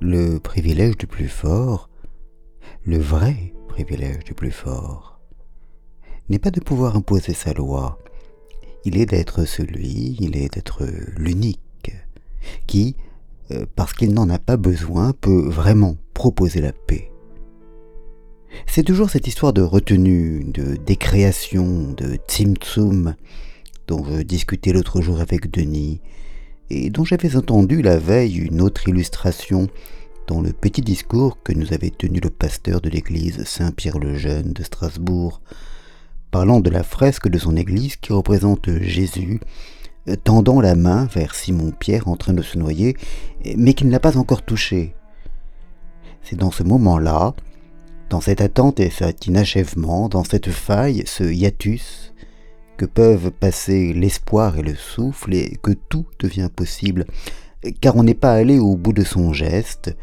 le privilège du plus fort, le vrai privilège du plus fort, n'est pas de pouvoir imposer sa loi, il est d'être celui, il est d'être l'unique, qui, euh, parce qu'il n'en a pas besoin, peut vraiment proposer la paix. C'est toujours cette histoire de retenue, de décréation, de tzimtzum, dont je discutais l'autre jour avec Denis, et dont j'avais entendu la veille une autre illustration dans le petit discours que nous avait tenu le pasteur de l'église Saint-Pierre-le-Jeune de Strasbourg, parlant de la fresque de son église qui représente Jésus tendant la main vers Simon-Pierre en train de se noyer, mais qui ne l'a pas encore touché. C'est dans ce moment-là, dans cette attente et cet inachèvement, dans cette faille, ce hiatus, que peuvent passer l'espoir et le souffle et que tout devient possible, car on n'est pas allé au bout de son geste,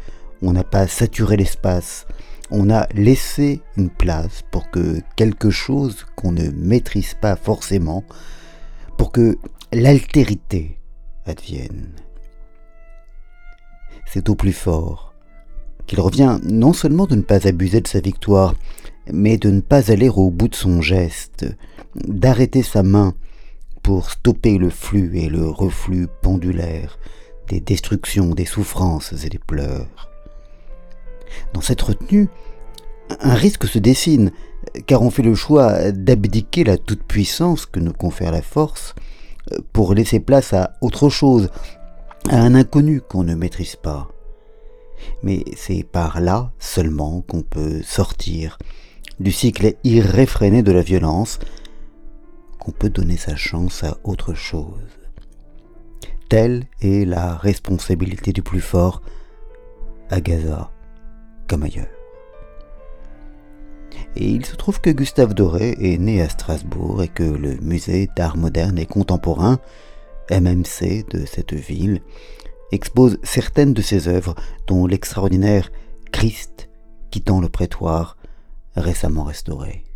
on n'a pas saturé l'espace, on a laissé une place pour que quelque chose qu'on ne maîtrise pas forcément, pour que l'altérité advienne. C'est au plus fort qu'il revient non seulement de ne pas abuser de sa victoire, mais de ne pas aller au bout de son geste, d'arrêter sa main pour stopper le flux et le reflux pendulaire des destructions, des souffrances et des pleurs. Dans cette retenue, un risque se dessine, car on fait le choix d'abdiquer la toute-puissance que nous confère la force pour laisser place à autre chose, à un inconnu qu'on ne maîtrise pas. Mais c'est par là seulement qu'on peut sortir du cycle irréfréné de la violence, peut donner sa chance à autre chose. Telle est la responsabilité du plus fort, à Gaza comme ailleurs. Et il se trouve que Gustave Doré est né à Strasbourg et que le musée d'art moderne et contemporain, MMC de cette ville, expose certaines de ses œuvres, dont l'extraordinaire Christ quittant le prétoire, récemment restauré.